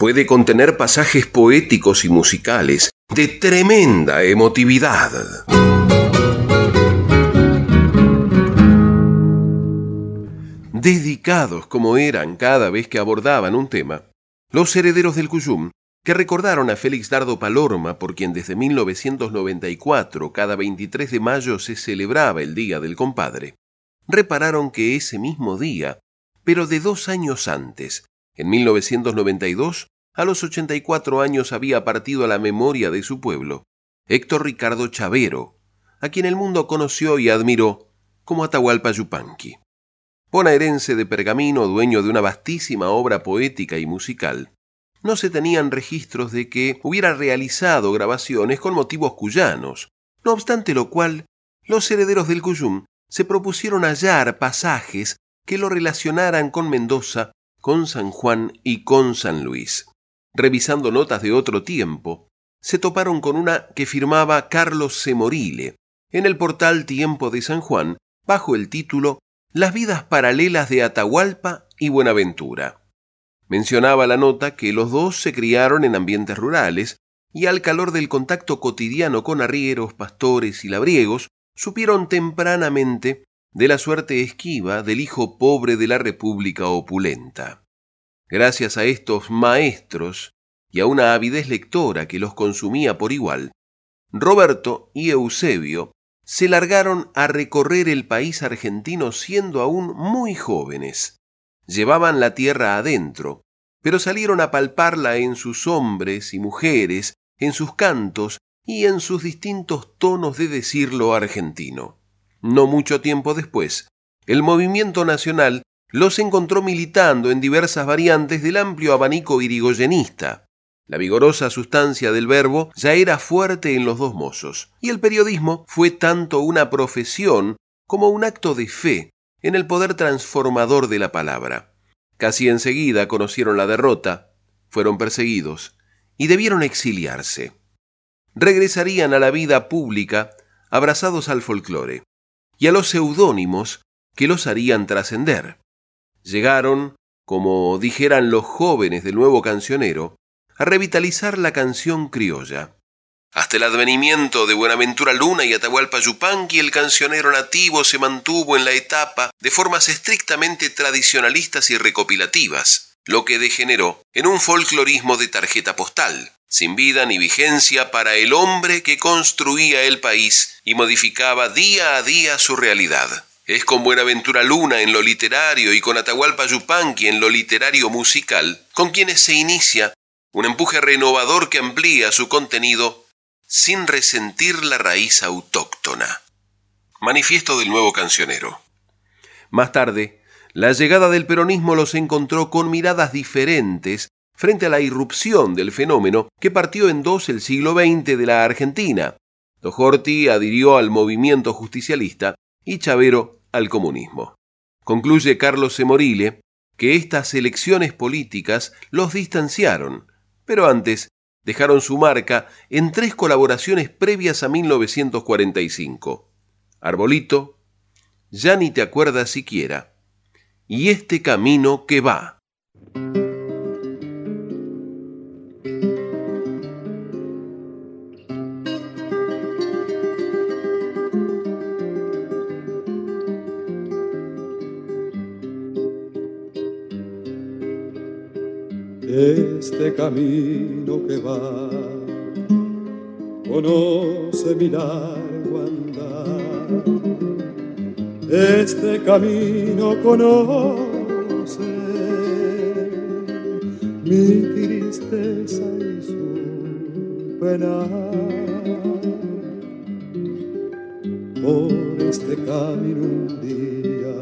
puede contener pasajes poéticos y musicales de tremenda emotividad. Dedicados como eran cada vez que abordaban un tema, los herederos del Cuyum, que recordaron a Félix Dardo Palorma, por quien desde 1994 cada 23 de mayo se celebraba el Día del Compadre, repararon que ese mismo día, pero de dos años antes, en 1992, a los 84 años había partido a la memoria de su pueblo, Héctor Ricardo Chavero, a quien el mundo conoció y admiró como Atahualpa Yupanqui. Bonaerense de pergamino, dueño de una vastísima obra poética y musical, no se tenían registros de que hubiera realizado grabaciones con motivos cuyanos, no obstante lo cual, los herederos del Cuyum se propusieron hallar pasajes que lo relacionaran con Mendoza, con San Juan y con San Luis. Revisando notas de otro tiempo, se toparon con una que firmaba Carlos Semorile en el portal Tiempo de San Juan bajo el título Las vidas paralelas de Atahualpa y Buenaventura. Mencionaba la nota que los dos se criaron en ambientes rurales y al calor del contacto cotidiano con arrieros, pastores y labriegos, supieron tempranamente de la suerte esquiva del hijo pobre de la República opulenta. Gracias a estos maestros y a una avidez lectora que los consumía por igual, Roberto y Eusebio se largaron a recorrer el país argentino siendo aún muy jóvenes llevaban la tierra adentro, pero salieron a palparla en sus hombres y mujeres, en sus cantos y en sus distintos tonos de decirlo argentino. No mucho tiempo después, el movimiento nacional los encontró militando en diversas variantes del amplio abanico irigoyenista. La vigorosa sustancia del verbo ya era fuerte en los dos mozos, y el periodismo fue tanto una profesión como un acto de fe, en el poder transformador de la palabra. Casi enseguida conocieron la derrota, fueron perseguidos y debieron exiliarse. Regresarían a la vida pública abrazados al folclore y a los seudónimos que los harían trascender. Llegaron, como dijeran los jóvenes del nuevo cancionero, a revitalizar la canción criolla. Hasta el advenimiento de Buenaventura Luna y Atahualpa Yupanqui, el cancionero nativo se mantuvo en la etapa de formas estrictamente tradicionalistas y recopilativas, lo que degeneró en un folclorismo de tarjeta postal, sin vida ni vigencia para el hombre que construía el país y modificaba día a día su realidad. Es con Buenaventura Luna en lo literario y con Atahualpa Yupanqui en lo literario musical, con quienes se inicia un empuje renovador que amplía su contenido sin resentir la raíz autóctona. Manifiesto del nuevo cancionero. Más tarde, la llegada del peronismo los encontró con miradas diferentes frente a la irrupción del fenómeno que partió en dos el siglo XX de la Argentina. Dojorti adhirió al movimiento justicialista y Chavero al comunismo. Concluye Carlos Semorile que estas elecciones políticas los distanciaron, pero antes dejaron su marca en tres colaboraciones previas a 1945. Arbolito, Ya ni te acuerdas siquiera, y Este camino que va. este camino que va, conoce mi este camino conoce mi tristeza y su pena. Por este camino un día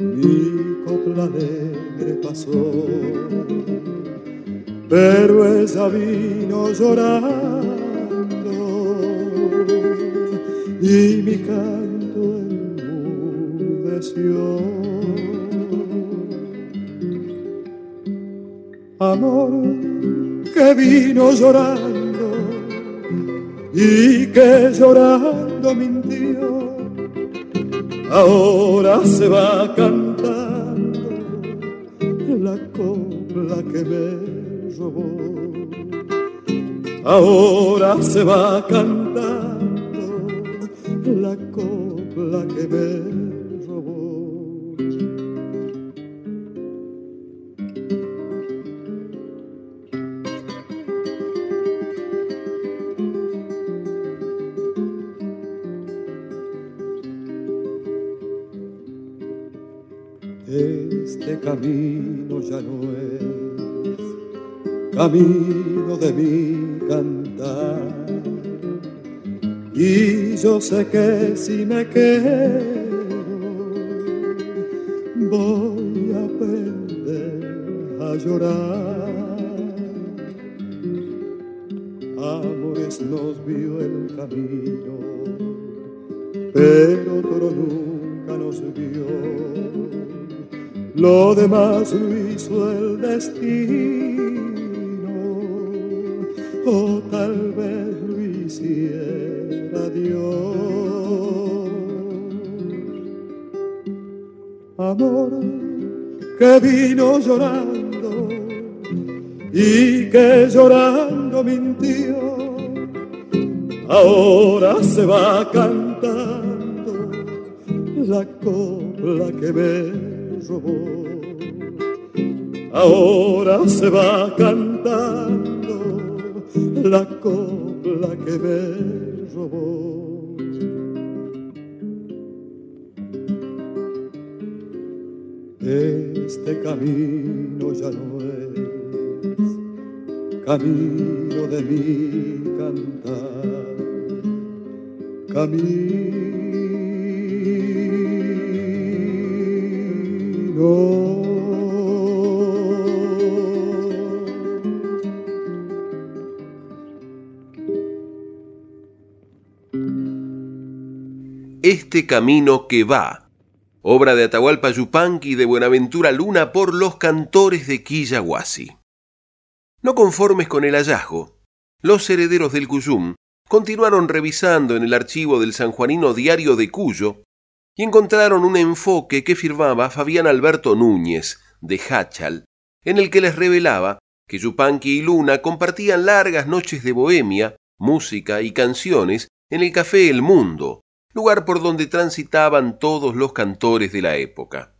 mi copla alegre pasó pero ella vino llorando y mi canto Amor que vino llorando y que llorando mintió, ahora se va cantando la copla que me robó. Ahora se va cantando la copla que me. Camino ya no es camino de mi cantar. Y yo sé que si me quedo, Lo demás lo hizo el destino, o tal vez lo hiciera Dios. Amor que vino llorando y que llorando mintió, ahora se va cantando la copla que me robó. Ahora se va cantando la copla que me robó. Este camino ya no es camino de mi cantar, camino. Este camino que va, obra de Atahualpa Yupanqui y de Buenaventura Luna por los cantores de Quillahuasi. No conformes con el hallazgo, los herederos del Cuyum continuaron revisando en el archivo del sanjuanino Diario de Cuyo y encontraron un enfoque que firmaba Fabián Alberto Núñez, de Hachal, en el que les revelaba que Yupanqui y Luna compartían largas noches de bohemia, música y canciones en el Café El Mundo, lugar por donde transitaban todos los cantores de la época.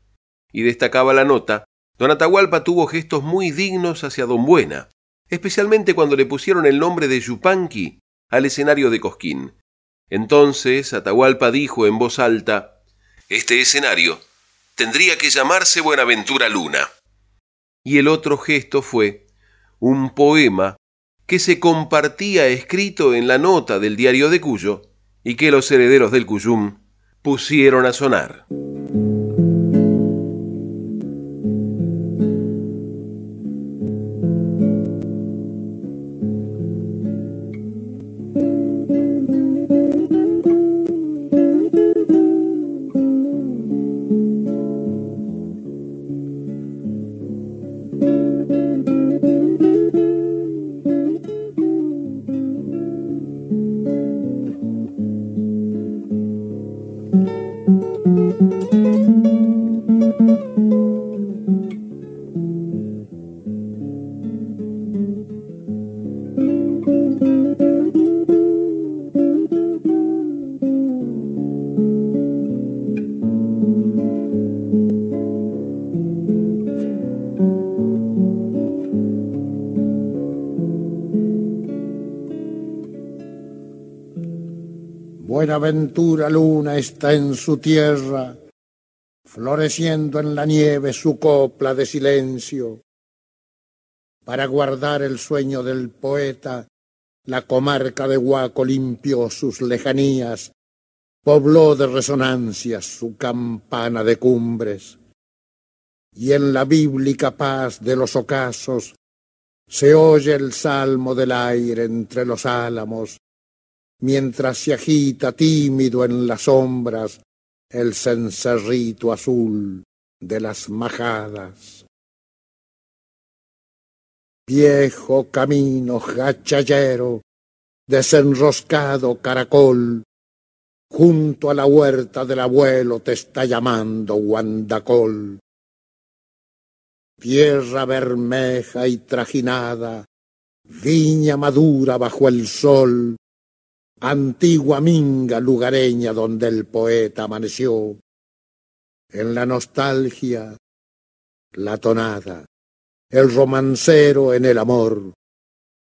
Y destacaba la nota, don Atahualpa tuvo gestos muy dignos hacia don Buena, especialmente cuando le pusieron el nombre de Yupanqui al escenario de Cosquín. Entonces Atahualpa dijo en voz alta, Este escenario tendría que llamarse Buenaventura Luna. Y el otro gesto fue un poema que se compartía escrito en la nota del diario de Cuyo y que los herederos del Cuyum pusieron a sonar. Buenaventura Luna está en su tierra, floreciendo en la nieve su copla de silencio. Para guardar el sueño del poeta, la comarca de Huaco limpió sus lejanías, pobló de resonancias su campana de cumbres. Y en la bíblica paz de los ocasos, Se oye el salmo del aire entre los álamos, mientras se agita tímido en las sombras el cencerrito azul de las majadas. Viejo camino gachallero, desenroscado caracol, junto a la huerta del abuelo te está llamando Guandacol. Tierra bermeja y trajinada, viña madura bajo el sol, antigua minga lugareña donde el poeta amaneció. En la nostalgia, la tonada, el romancero en el amor,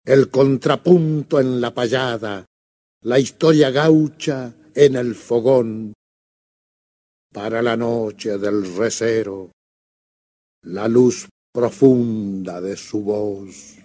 el contrapunto en la payada, la historia gaucha en el fogón. Para la noche del recero, la luz profunda de su voz.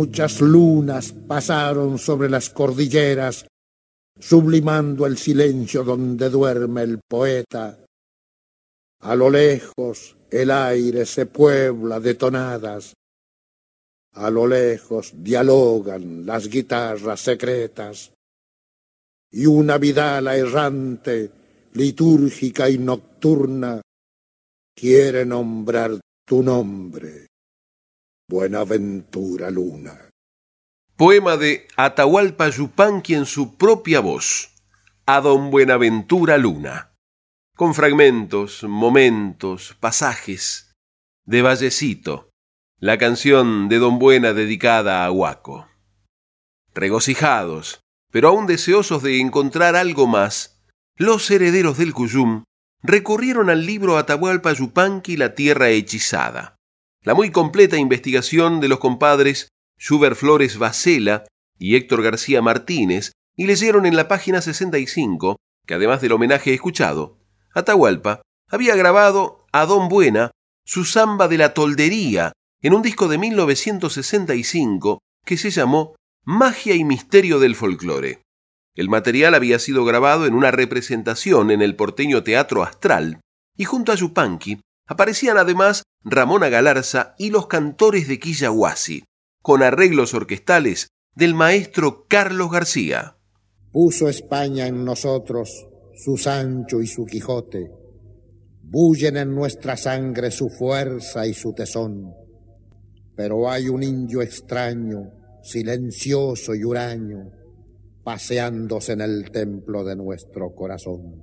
Muchas lunas pasaron sobre las cordilleras, sublimando el silencio donde duerme el poeta. A lo lejos el aire se puebla de tonadas, a lo lejos dialogan las guitarras secretas, y una vidala errante, litúrgica y nocturna, quiere nombrar tu nombre Buenaventura Luna. Poema de Atahualpa Yupanqui en su propia voz, a don Buenaventura Luna, con fragmentos, momentos, pasajes de Vallecito, la canción de don Buena dedicada a Huaco. Regocijados, pero aún deseosos de encontrar algo más, los herederos del Cuyum recurrieron al libro Atahualpa Yupanqui La Tierra Hechizada la muy completa investigación de los compadres Schubert Flores Bacela y Héctor García Martínez y leyeron en la página 65 que además del homenaje escuchado, Atahualpa había grabado a Don Buena su samba de la toldería en un disco de 1965 que se llamó Magia y Misterio del Folclore. El material había sido grabado en una representación en el porteño Teatro Astral y junto a Yupanqui Aparecían además Ramona Galarza y los cantores de Quillahuasi, con arreglos orquestales del maestro Carlos García. Puso España en nosotros su Sancho y su Quijote, bullen en nuestra sangre su fuerza y su tesón, pero hay un indio extraño, silencioso y huraño, paseándose en el templo de nuestro corazón.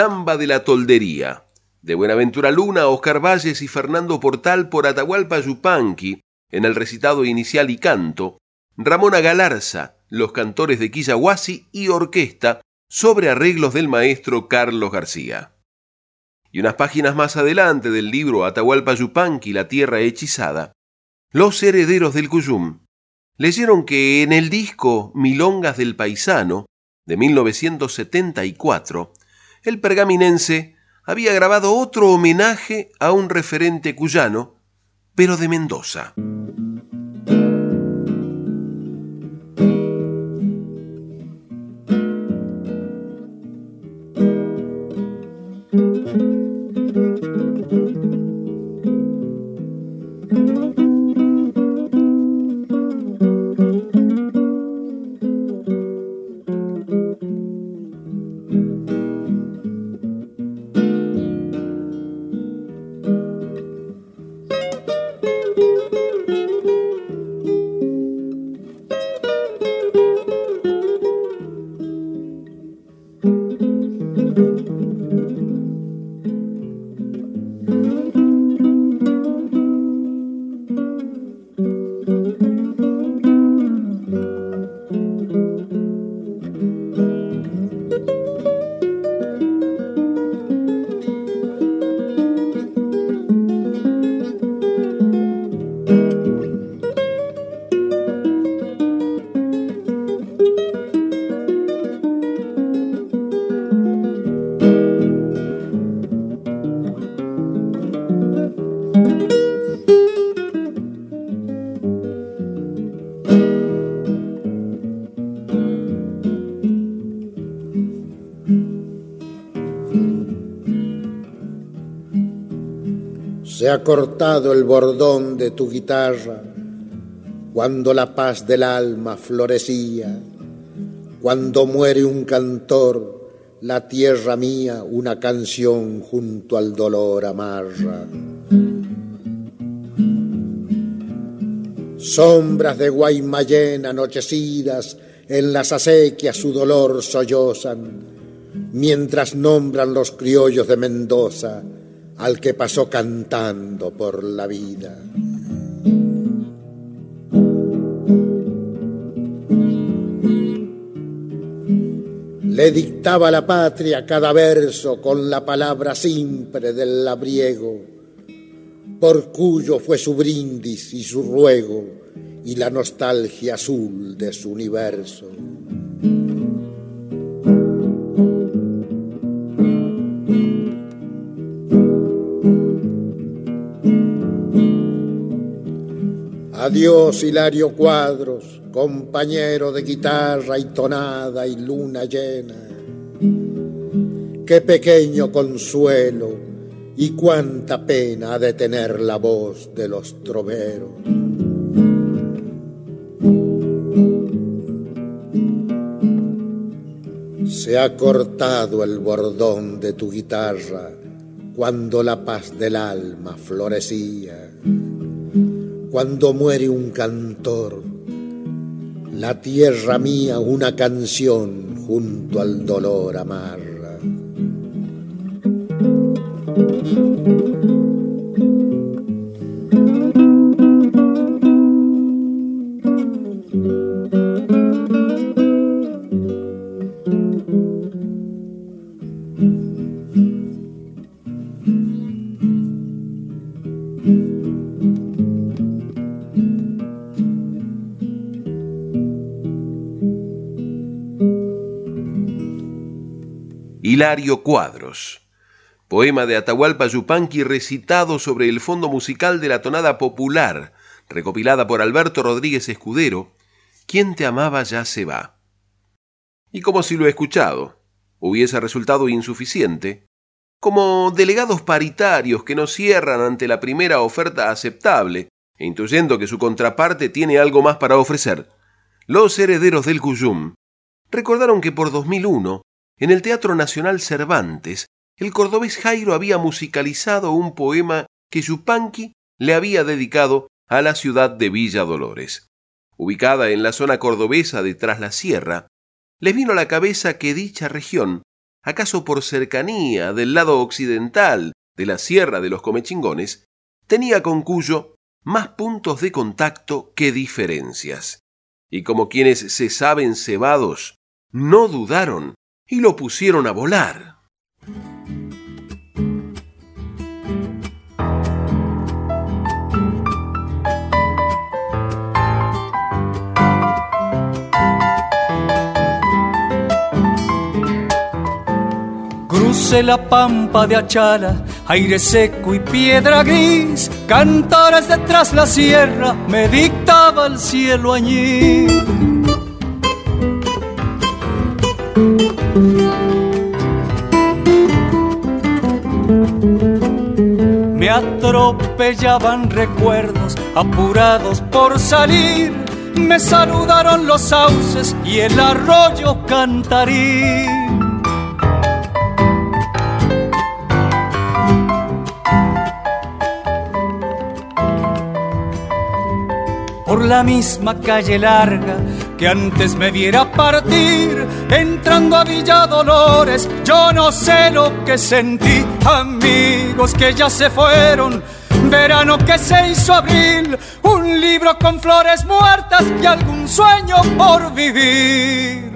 Samba de la Toldería, de Buenaventura Luna, Oscar Valles y Fernando Portal por Atahualpa Yupanqui, en el recitado inicial y canto, Ramona Galarza, los cantores de Quillahuasi y orquesta, sobre arreglos del maestro Carlos García. y unas páginas más adelante del libro Atahualpa Yupanqui, La Tierra Hechizada, los herederos del Cuyum leyeron que en el disco Milongas del Paisano, de 1974, el pergaminense había grabado otro homenaje a un referente cuyano, pero de Mendoza. Cortado el bordón de tu guitarra cuando la paz del alma florecía, cuando muere un cantor, la tierra mía una canción junto al dolor amarra. Sombras de Guaymallén anochecidas en las acequias su dolor sollozan, mientras nombran los criollos de Mendoza al que pasó cantando por la vida. Le dictaba la patria cada verso con la palabra simple del labriego, por cuyo fue su brindis y su ruego y la nostalgia azul de su universo. Adiós Hilario Cuadros, compañero de guitarra y tonada y luna llena. Qué pequeño consuelo y cuánta pena ha de tener la voz de los troveros. Se ha cortado el bordón de tu guitarra cuando la paz del alma florecía cuando muere un cantor, la tierra mía una canción junto al dolor amarra. Cuadros. Poema de Atahualpa Yupanqui recitado sobre el fondo musical de la tonada popular, recopilada por Alberto Rodríguez Escudero, Quien te amaba ya se va. Y como si lo escuchado hubiese resultado insuficiente, como delegados paritarios que no cierran ante la primera oferta aceptable, e intuyendo que su contraparte tiene algo más para ofrecer, los herederos del Cuyum recordaron que por 2001 en el Teatro Nacional Cervantes, el cordobés Jairo había musicalizado un poema que Yupanqui le había dedicado a la ciudad de Villa Dolores. Ubicada en la zona cordobesa de Tras la Sierra, les vino a la cabeza que dicha región, acaso por cercanía del lado occidental de la Sierra de los Comechingones, tenía con Cuyo más puntos de contacto que diferencias. Y como quienes se saben cebados, no dudaron y lo pusieron a volar. Cruce la pampa de Achala, aire seco y piedra gris, cantares detrás la sierra, me dictaba el cielo añil me atropellaban recuerdos apurados por salir, me saludaron los sauces y el arroyo cantarí. por la misma calle larga que antes me viera partir, entrando a Villa Dolores, yo no sé lo que sentí, amigos que ya se fueron, verano que se hizo abril, un libro con flores muertas y algún sueño por vivir.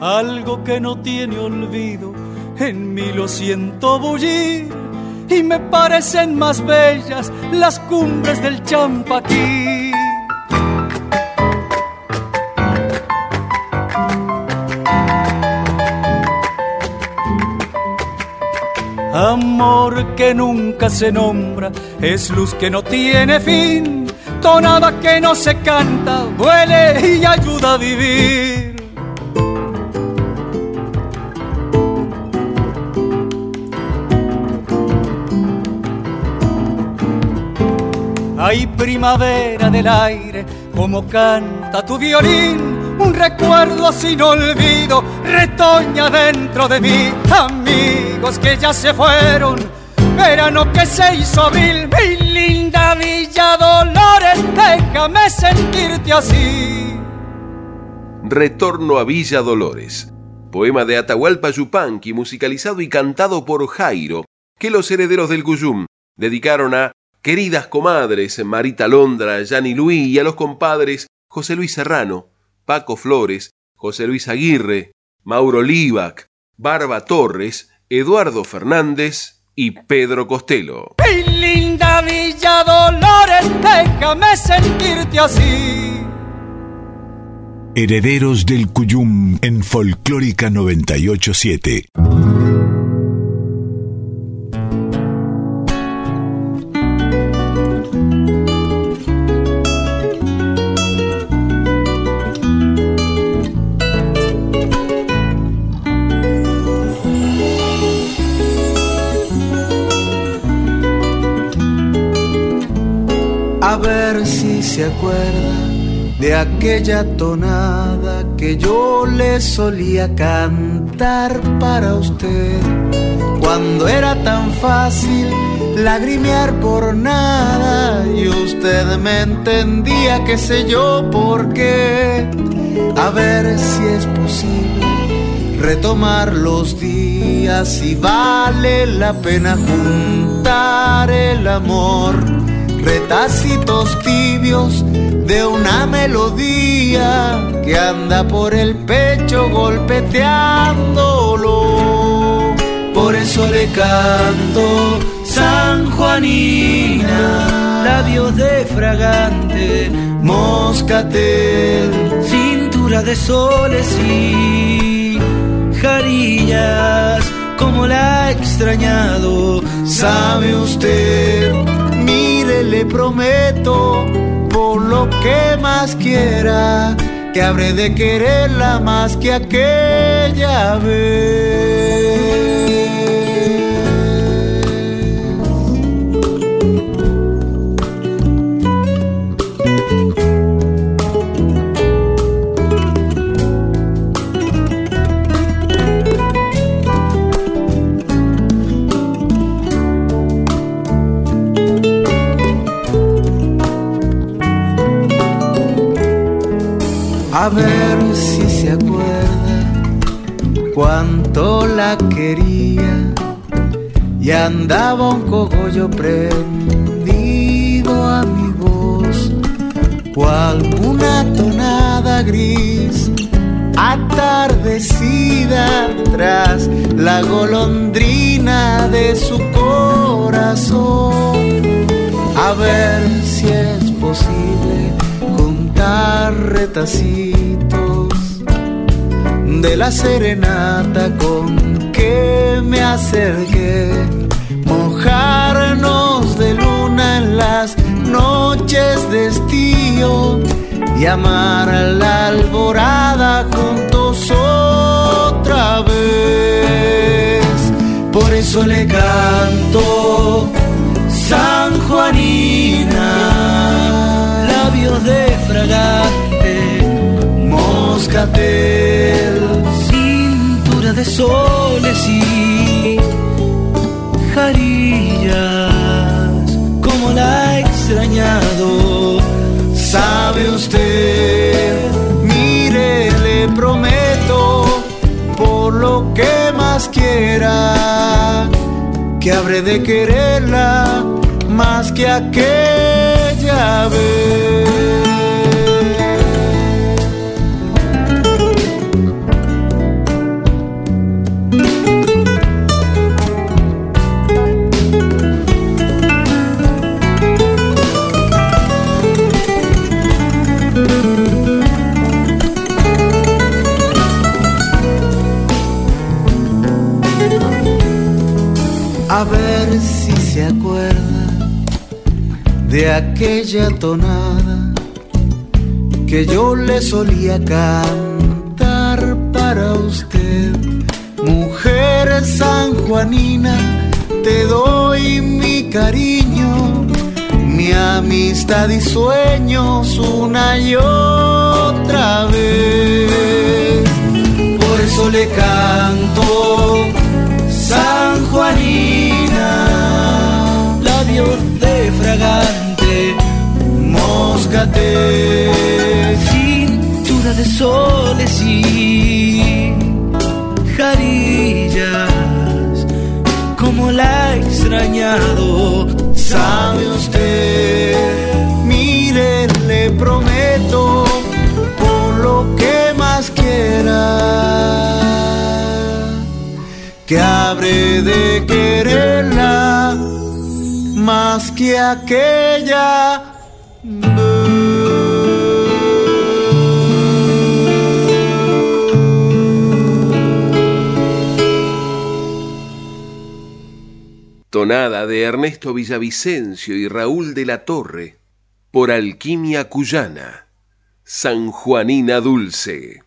algo que no tiene olvido, en mí lo siento bullir y me parecen más bellas las cumbres del champaquí. Amor que nunca se nombra, es luz que no tiene fin, tonada que no se canta, duele y ayuda a vivir. Hay primavera del aire, como canta tu violín, un recuerdo sin olvido, retoña dentro de mí, amigos que ya se fueron, verano que se hizo abril, mi linda Villa Dolores, déjame sentirte así. Retorno a Villa Dolores, poema de Atahualpa Yupanqui, musicalizado y cantado por Jairo, que los herederos del Cuyum dedicaron a queridas comadres Marita Londra, Yani Luis y a los compadres José Luis Serrano, Paco Flores, José Luis Aguirre, Mauro Livac, Barba Torres, Eduardo Fernández y Pedro Costello. ¡Ay, linda Villa Dolores! Déjame sentirte así. Herederos del Cuyum en Folclórica 987. Se acuerda de aquella tonada que yo le solía cantar para usted. Cuando era tan fácil lagrimear por nada y usted me entendía, qué sé yo por qué. A ver si es posible retomar los días y vale la pena juntar el amor retacitos tibios de una melodía que anda por el pecho golpeteándolo. Por eso le canto San Juanina, labios de fragante, moscatel, cintura de soles y jarillas. Como la he extrañado, sabe usted le prometo, por lo que más quiera, que habré de quererla más que aquella vez. A ver si se acuerda cuánto la quería y andaba un cogollo prendido a mi voz, cual una tonada gris atardecida tras la golondrina de su corazón. A ver si es imposible retacitos de la serenata con que me acerqué, mojarnos de luna en las noches de estío y amar a la alborada juntos otra vez. Por eso le canto San Juanina, moscatel, cintura de soles y jarillas, como la he extrañado, sabe usted, mire, le prometo, por lo que más quiera, que habré de quererla más que aquella vez. Aquella tonada que yo le solía cantar para usted. Mujer sanjuanina, te doy mi cariño, mi amistad y sueños una y otra vez. Por eso le canto San Juanina, labios de fragante, moscate, cintura de soles y jarillas, como la he extrañado, sabe usted, mire, le prometo, por lo que más quiera que habré de quererla más que aquella. De Ernesto Villavicencio y Raúl de la Torre por Alquimia Cuyana, San Juanina Dulce.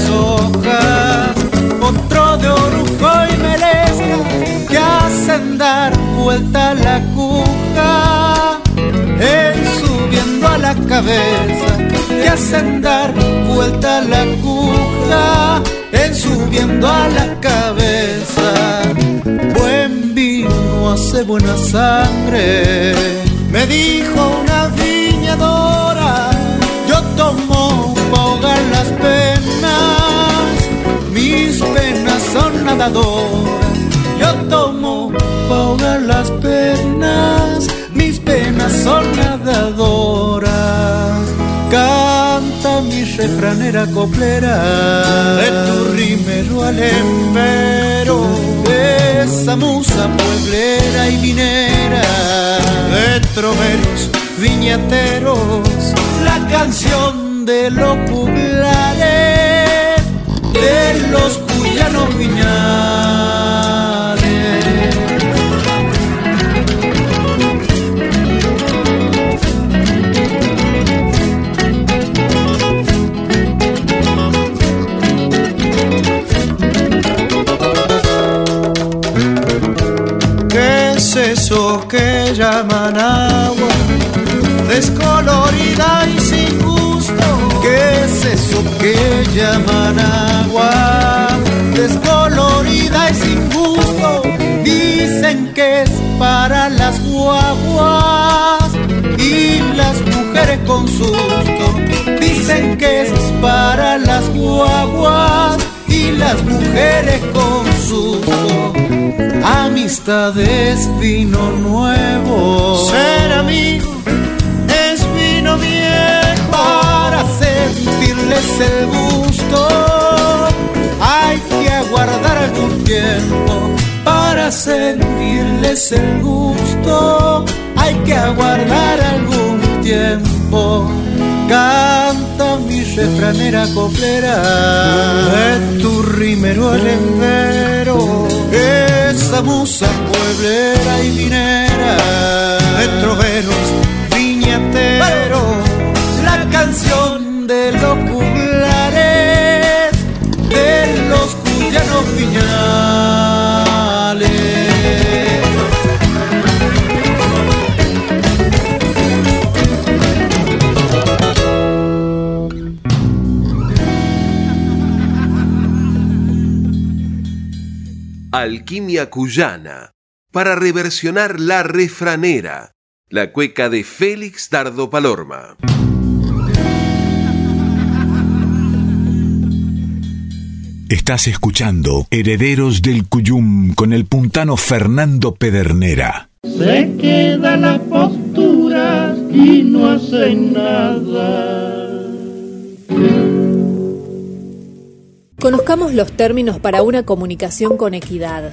Tres hojas, otro de orujo y melesca, que hacen dar vuelta la cuja, en subiendo a la cabeza, que hacen dar vuelta la cuja, en subiendo a la cabeza. Buen vino hace buena sangre, me dijo una viñadora. Tomo ahogar las penas, mis penas son nadadoras. Yo tomo ahogar las penas, mis penas son nadadoras. Canta mi refranera coplera, de tu rimero al empero, esa musa pueblera y minera, de troveros, viñateros, la canción de los juglares, de los cuyanos viñales. que que llaman que llaman agua? Descolorida y sin gusto. Dicen que es para las guaguas y las mujeres con susto. Dicen que es para las guaguas y las mujeres con susto. Amistad es vino nuevo. Ser amigo sentirles el gusto. Hay que aguardar algún tiempo. Para sentirles el gusto. Hay que aguardar algún tiempo. Canta mi refranera coplera. De tu rimero alembero esa musa pueblera y minera. De troveros viñateros. La canción Alquimia Cuyana, para reversionar la refranera, la cueca de Félix Dardo Palorma. Estás escuchando Herederos del Cuyum con el puntano Fernando Pedernera. Se queda la postura y no hace nada. Conozcamos los términos para una comunicación con equidad.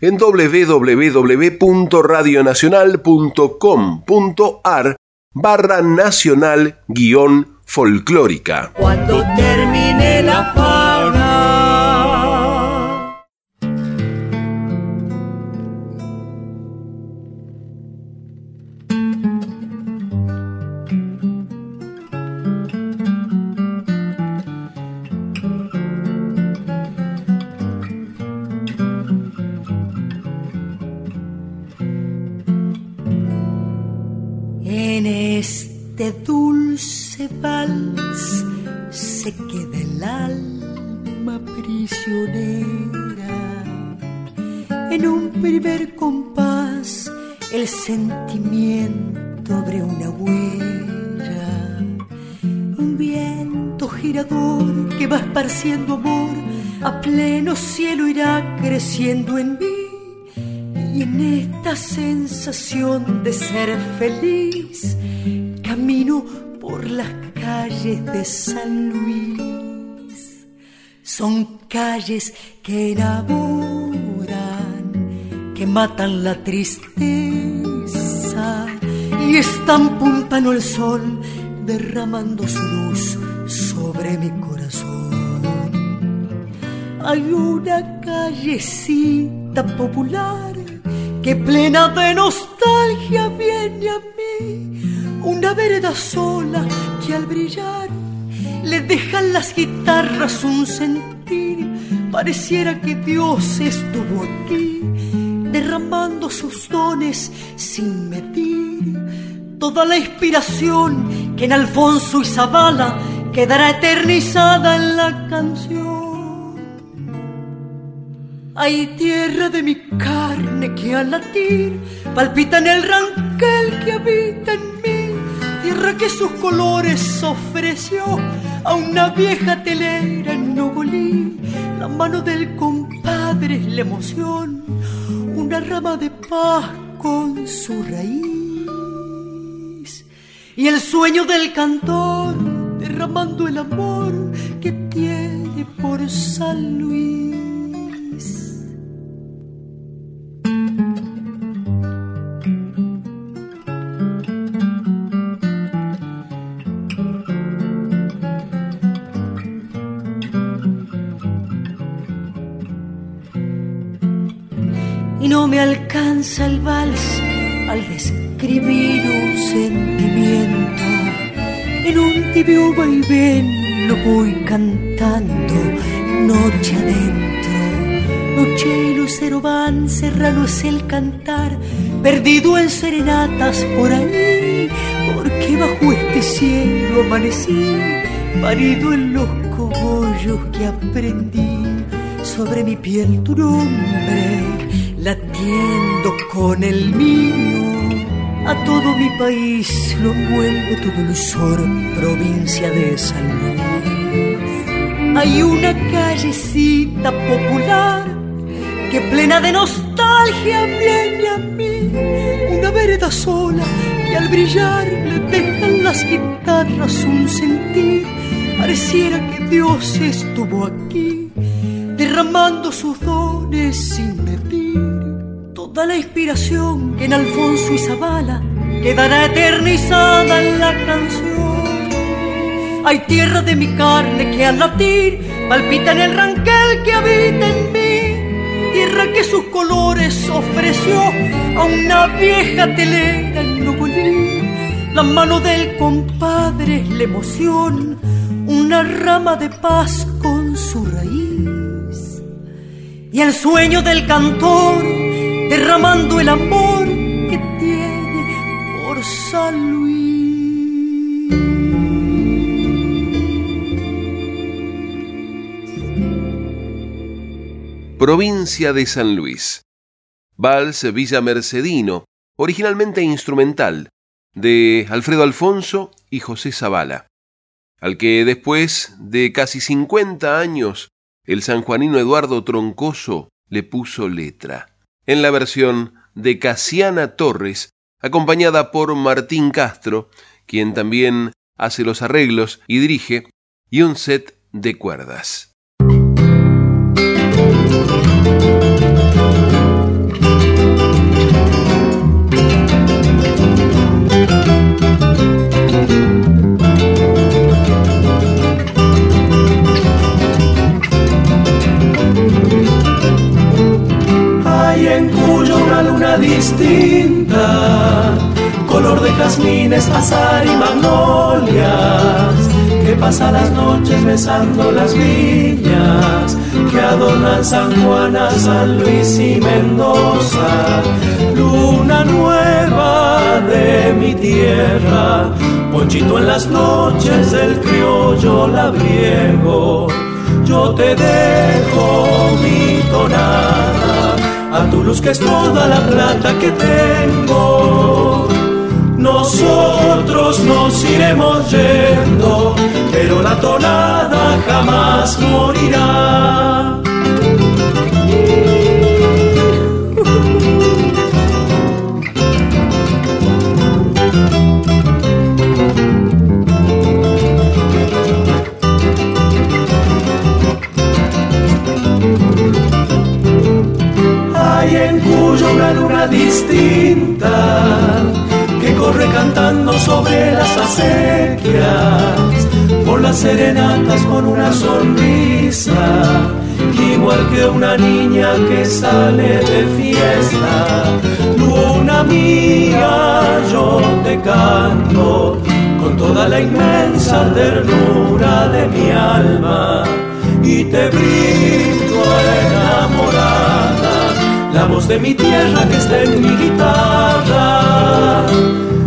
en www.radionacional.com.ar barra nacional guion folclórica. Se queda el alma prisionera. En un primer compás el sentimiento abre una huella. Un viento girador que va esparciendo amor a pleno cielo irá creciendo en mí. Y en esta sensación de ser feliz, camino por las calles de San Luis. Son calles que enamoran, que matan la tristeza y están puntando el sol, derramando su luz sobre mi corazón. Hay una callecita popular que plena de nostalgia viene a mí una vereda sola que al brillar le dejan las guitarras un sentir. Pareciera que Dios estuvo aquí, derramando sus dones sin medir. Toda la inspiración que en Alfonso y Zabala quedará eternizada en la canción. Hay tierra de mi carne que al latir palpita en el ranquel que habita en mí, tierra que sus colores ofreció a una vieja telera en Nogolí. La mano del compadre es la emoción, una rama de paz con su raíz. Y el sueño del cantor derramando el amor que tiene por San Luis. El vals al describir un sentimiento. En un tibio vaivén lo voy cantando noche adentro. Noche y lucero van, serrano es el cantar, perdido en serenatas por ahí, porque bajo este cielo amanecí, parido en los cogollos que aprendí, sobre mi piel tu nombre, latiendo con el mío a todo mi país lo envuelve tu dulzor, provincia de San Luis. Hay una callecita popular que plena de nostalgia viene a mí, una vereda sola que al brillar le dejan las guitarras un sentir. Pareciera que Dios estuvo aquí, derramando sus dones sin toda la inspiración que en Alfonso y Zabala quedará eternizada en la canción. Hay tierra de mi carne que al latir palpita en el ranquel que habita en mí, tierra que sus colores ofreció a una vieja telera en Nogolí. La mano del compadre es la emoción, una rama de paz con su raíz. Y el sueño del cantor derramando el amor que tiene por San Luis. Provincia de San Luis. Vals Villa Mercedino, originalmente instrumental, de Alfredo Alfonso y José Zavala, al que después de casi 50 años el sanjuanino Eduardo Troncoso le puso letra en la versión de Casiana Torres, acompañada por Martín Castro, quien también hace los arreglos y dirige, y un set de cuerdas. Distinta, color de jazmines, azar y magnolias, que pasa las noches besando las viñas, que adornan San Juan, San Luis y Mendoza, luna nueva de mi tierra, ponchito en las noches del criollo labriego, yo te dejo mi tonada a tu luz que es toda la plata que tengo. Nosotros nos iremos yendo, pero la tonada jamás morirá. Que una niña que sale de fiesta. Luna mía, yo te canto con toda la inmensa ternura de mi alma y te brindo enamorada la voz de mi tierra que está en mi guitarra.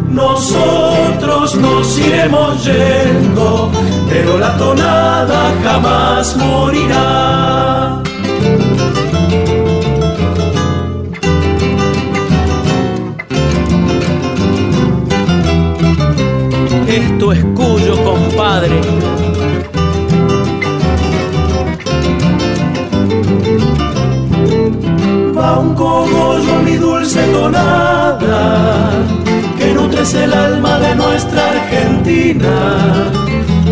Nosotros nos iremos yendo, pero la tonada jamás morirá. Va un cogollo mi dulce tonada, que nutres el alma de nuestra Argentina.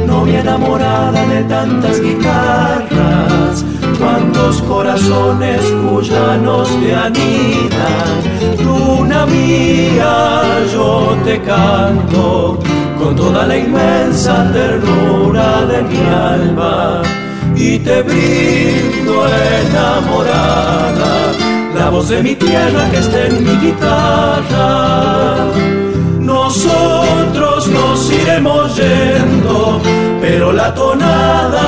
Novia enamorada de tantas guitarras, cuántos corazones cuyanos te anidan. Luna mía, yo te canto con toda la inmensa ternura de mi alma y te brindo enamorada la voz de mi tierra que está en mi guitarra. Nosotros nos iremos yendo, pero la tonada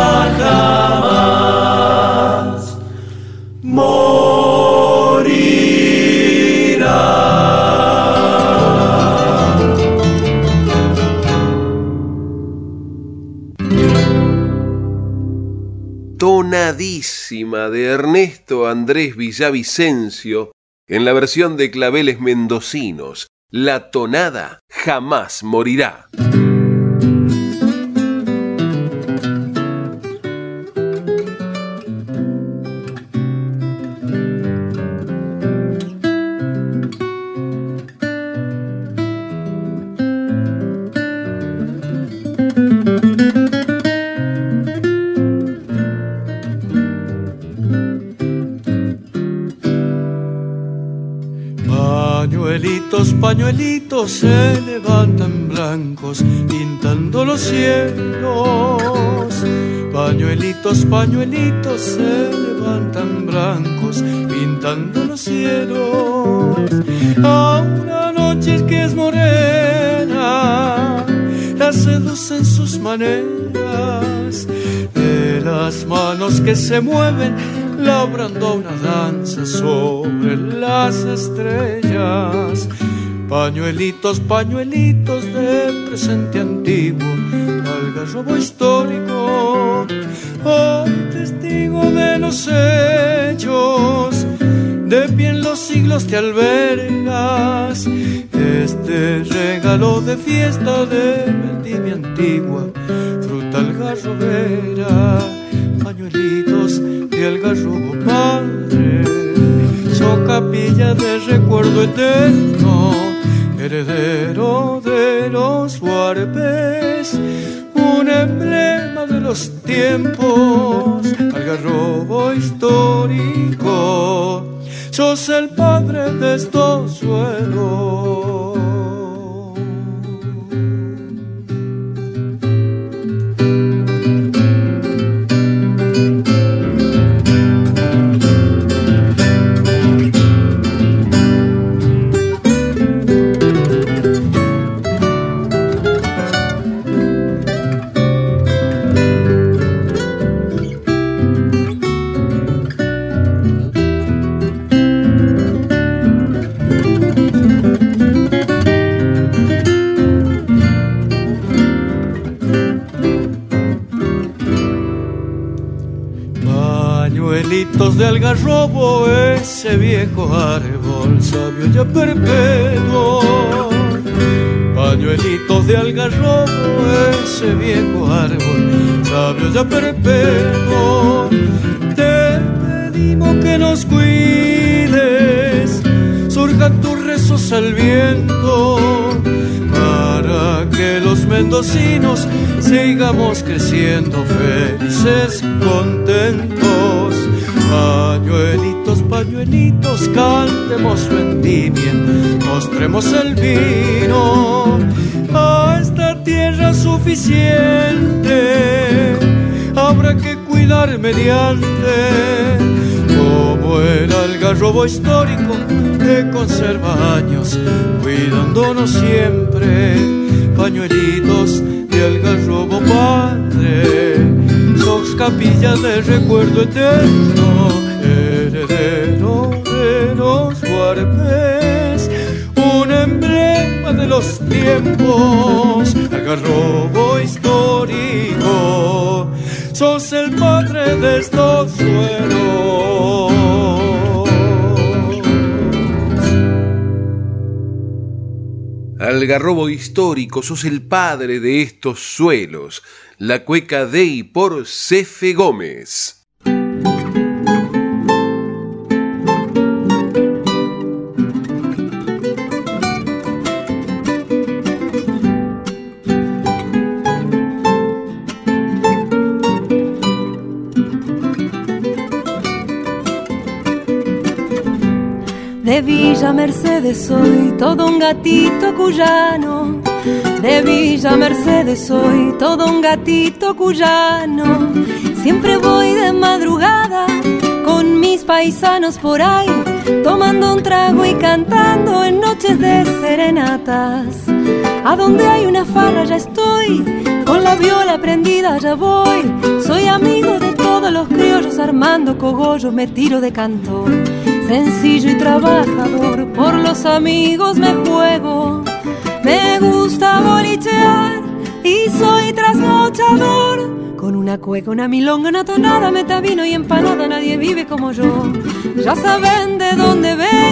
De Ernesto Andrés Villavicencio en la versión de claveles mendocinos. La tonada jamás morirá. Pañuelitos, se levantan blancos pintando los cielos. Pañuelitos, pañuelitos se levantan blancos pintando los cielos. A una noche que es morena, la seducen sus maneras. De las manos que se mueven labrando una danza sobre las estrellas. Pañuelitos, pañuelitos de presente antiguo, algarrobo histórico, hoy testigo de los hechos, de pie en los siglos te albergas. Este regalo de fiesta de vendimia antigua, fruta algarrobera, pañuelitos de algarrobo padre, so capilla de recuerdo eterno, heredero de los huarpes, un emblema de los tiempos, algarrobo histórico, sos el padre de estos suelos. De algarrobo, ese viejo árbol sabio ya perpetuo. Pañuelitos de algarrobo, ese viejo árbol sabio ya perpetuo. Te pedimos que nos cuides, surjan tus rezos al viento, para que los mendocinos sigamos creciendo felices, contentos. Pañuelitos, pañuelitos, cantemos vendimia, mostremos el vino a esta tierra suficiente. Habrá que cuidar mediante, como el algarrobo histórico que conserva años, cuidándonos siempre, pañuelitos de algarrobo padre, sos capilla de recuerdo eterno, heredero de los huarpes, un emblema de los tiempos, algarrobo histórico sos el padre de estos suelos. Algarrobo histórico, sos el padre de estos suelos. La cueca de y por Cefe Gómez. De Villa Mercedes soy todo un gatito cuyano. De Villa Mercedes soy todo un gatito cuyano. Siempre voy de madrugada con mis paisanos por ahí, tomando un trago y cantando en noches de serenatas. A donde hay una farra ya estoy, con la viola prendida ya voy. Soy amigo de todos los criollos armando cogollos, me tiro de cantor sencillo y trabajador, por los amigos me juego. Me gusta bolichear y soy trasnochador. Con una cueca, una milonga, una tonada, metavino y empanada, nadie vive como yo. Ya saben de dónde vengo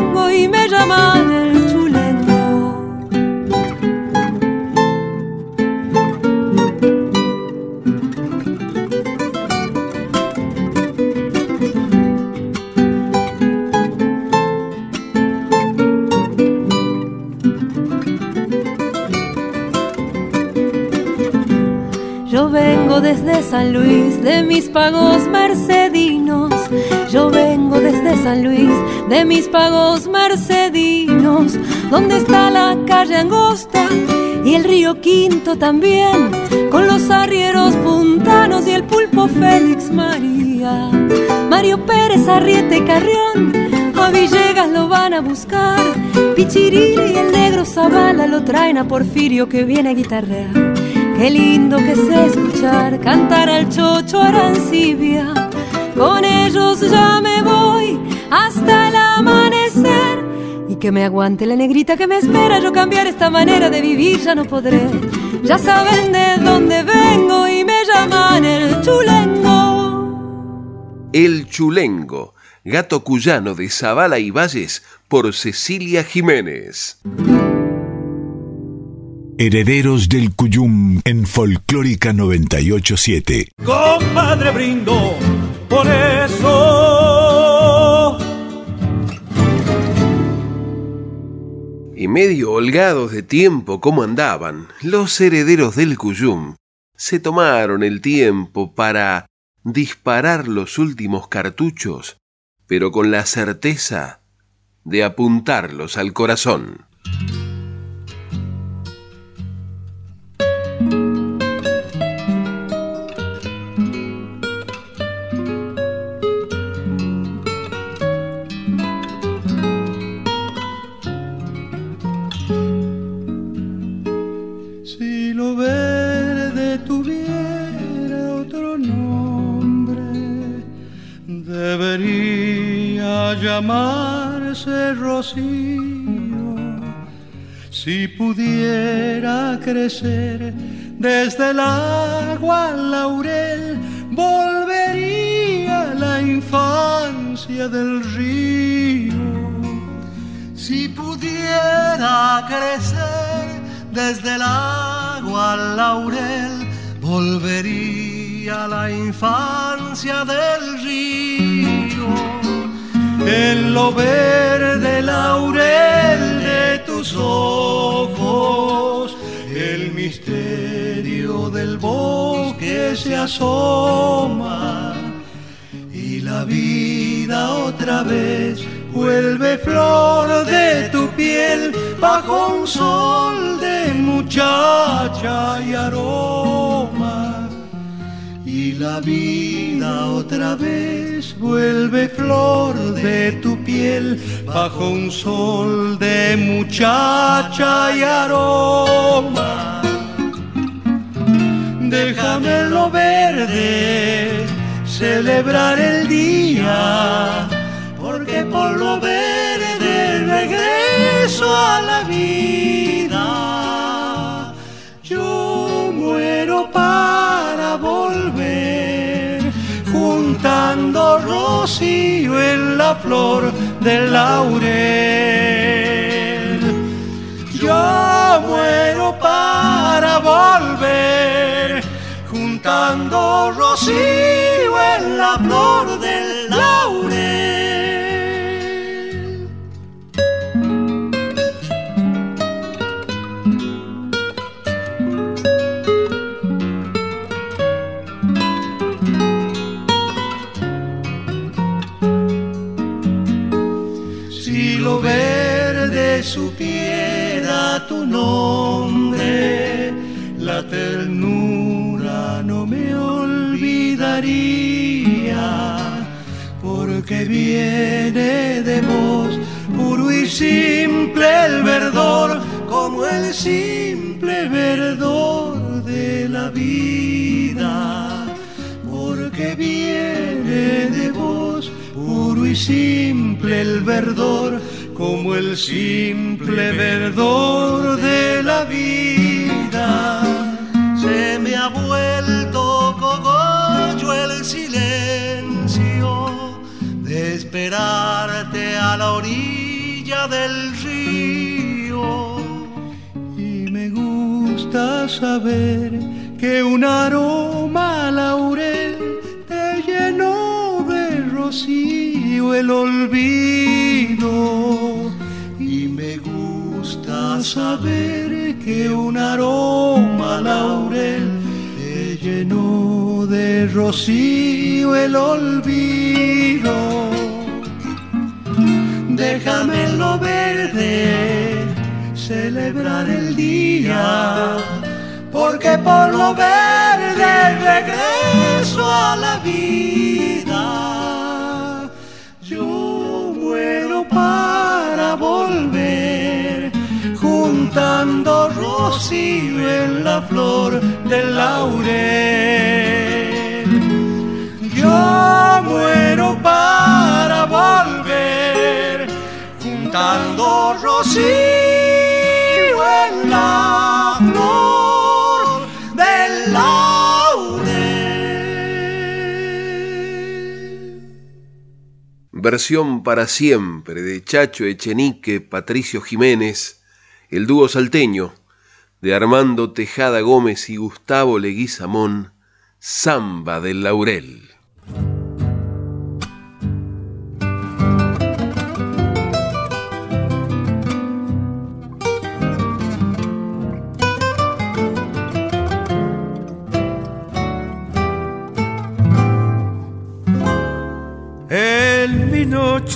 de mis pagos mercedinos. Yo vengo desde San Luis, de mis pagos mercedinos. Donde está la calle angosta y el río Quinto también, con los arrieros puntanos y el pulpo Félix María. Mario Pérez, Arriete y Carrión, a Villegas lo van a buscar. Pichirili y el negro Zavala lo traen a Porfirio que viene a guitarrear. Qué lindo que sé cantar al chocho arancibia. Con ellos ya me voy hasta el amanecer. Y que me aguante la negrita que me espera. Yo cambiar esta manera de vivir ya no podré. Ya saben de dónde vengo y me llaman el chulengo. El chulengo, gato cuyano de Zabala y Valles por Cecilia Jiménez. Herederos del Cuyum en Folclórica 987. Compadre brindo por eso. Y medio holgados de tiempo como andaban, los herederos del Cuyum se tomaron el tiempo para disparar los últimos cartuchos, pero con la certeza de apuntarlos al corazón. La vida otra vez vuelve flor de tu piel bajo un sol de muchacha y aroma, déjame lo verde celebrar el día, rocío en la flor del laurel. Yo muero para volver, juntando rocío en la flor olvidaría, porque viene de vos puro y simple el verdor, como el simple verdor de la vida, porque viene de vos puro y simple el verdor, como el simple verdor de la vida. Esperarte a la orilla del río. Y me gusta saber que un aroma laurel te llenó de rocío el olvido. Y me gusta saber que un aroma laurel te llenó de rocío el olvido. Déjame en lo verde celebrar el día, porque por lo verde regreso a la vida. Yo muero para volver, juntando rocío en la flor del laurel. Yo muero para volver, juntando rocío en la flor del laurel. Versión para siempre de Chacho Echenique, Patricio Jiménez, el dúo salteño de Armando Tejada Gómez y Gustavo Leguizamón, Samba del Laurel.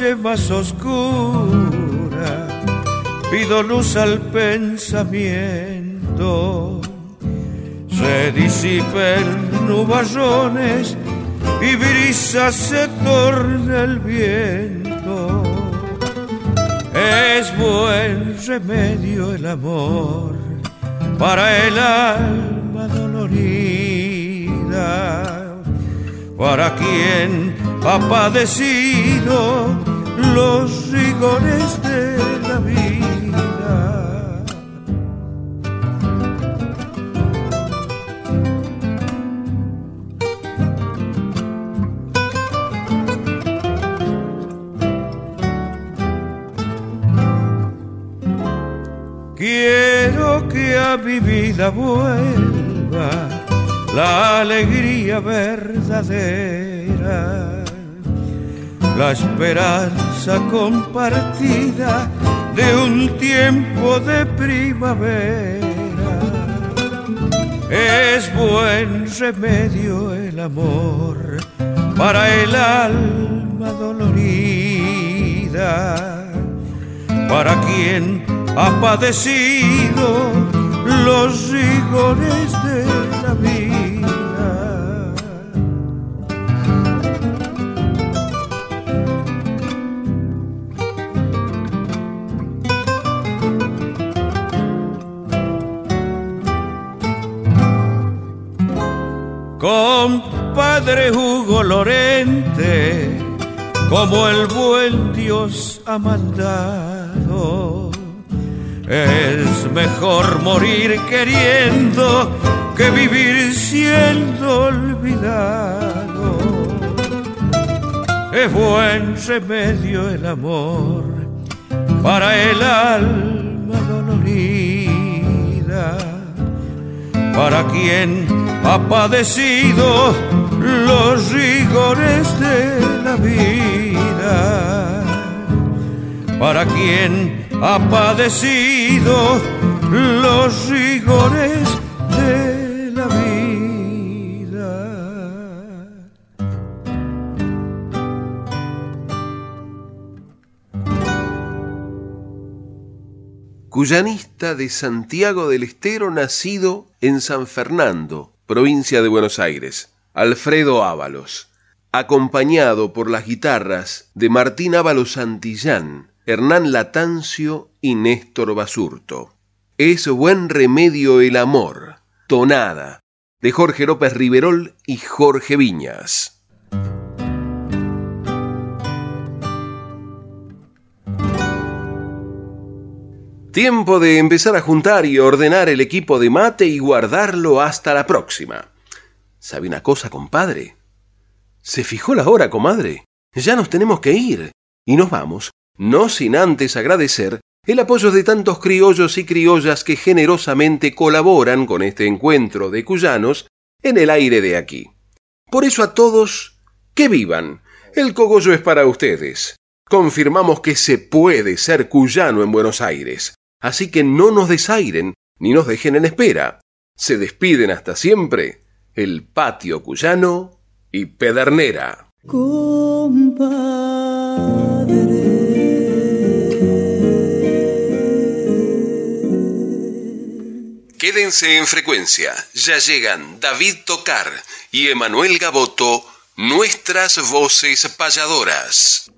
Noche más oscura pido luz al pensamiento. Se disipen nubarrones y brisa se torna el viento. Es buen remedio el amor para el alma dolorida para quien ha padecido los rigores de la vida. Quiero que a mi vida vuelva la alegría verdadera, la esperanza compartida de un tiempo de primavera. Es buen remedio el amor para el alma dolorida, para quien ha padecido los rigores de compadre Hugo Lorente, como el buen Dios ha mandado. Es mejor morir queriendo que vivir siendo olvidado. Es buen remedio el amor para el alma dolorida, para quien ha padecido los rigores de la vida, para quien ha padecido los rigores de la vida. Cuyanista de Santiago del Estero, nacido en San Fernando, provincia de Buenos Aires, Alfredo Ábalos, acompañado por las guitarras de Martín Ábalos Santillán, Hernán Latancio y Néstor Basurto. Es buen remedio el amor, tonada, de Jorge López Riverol y Jorge Viñas. Tiempo de empezar a juntar y ordenar el equipo de mate y guardarlo hasta la próxima. ¿Sabe una cosa, compadre? ¿Se fijó la hora, comadre? Ya nos tenemos que ir. Y nos vamos, no sin antes agradecer el apoyo de tantos criollos y criollas que generosamente colaboran con este encuentro de cuyanos en el aire de aquí. Por eso a todos, que vivan. El cogollo es para ustedes. Confirmamos que se puede ser cuyano en Buenos Aires. Así que no nos desairen ni nos dejen en espera. Se despiden hasta siempre el patio cuyano y Pedernera. Quédense en frecuencia. Ya llegan David Tocar y Emanuel Gaboto, nuestras voces payadoras.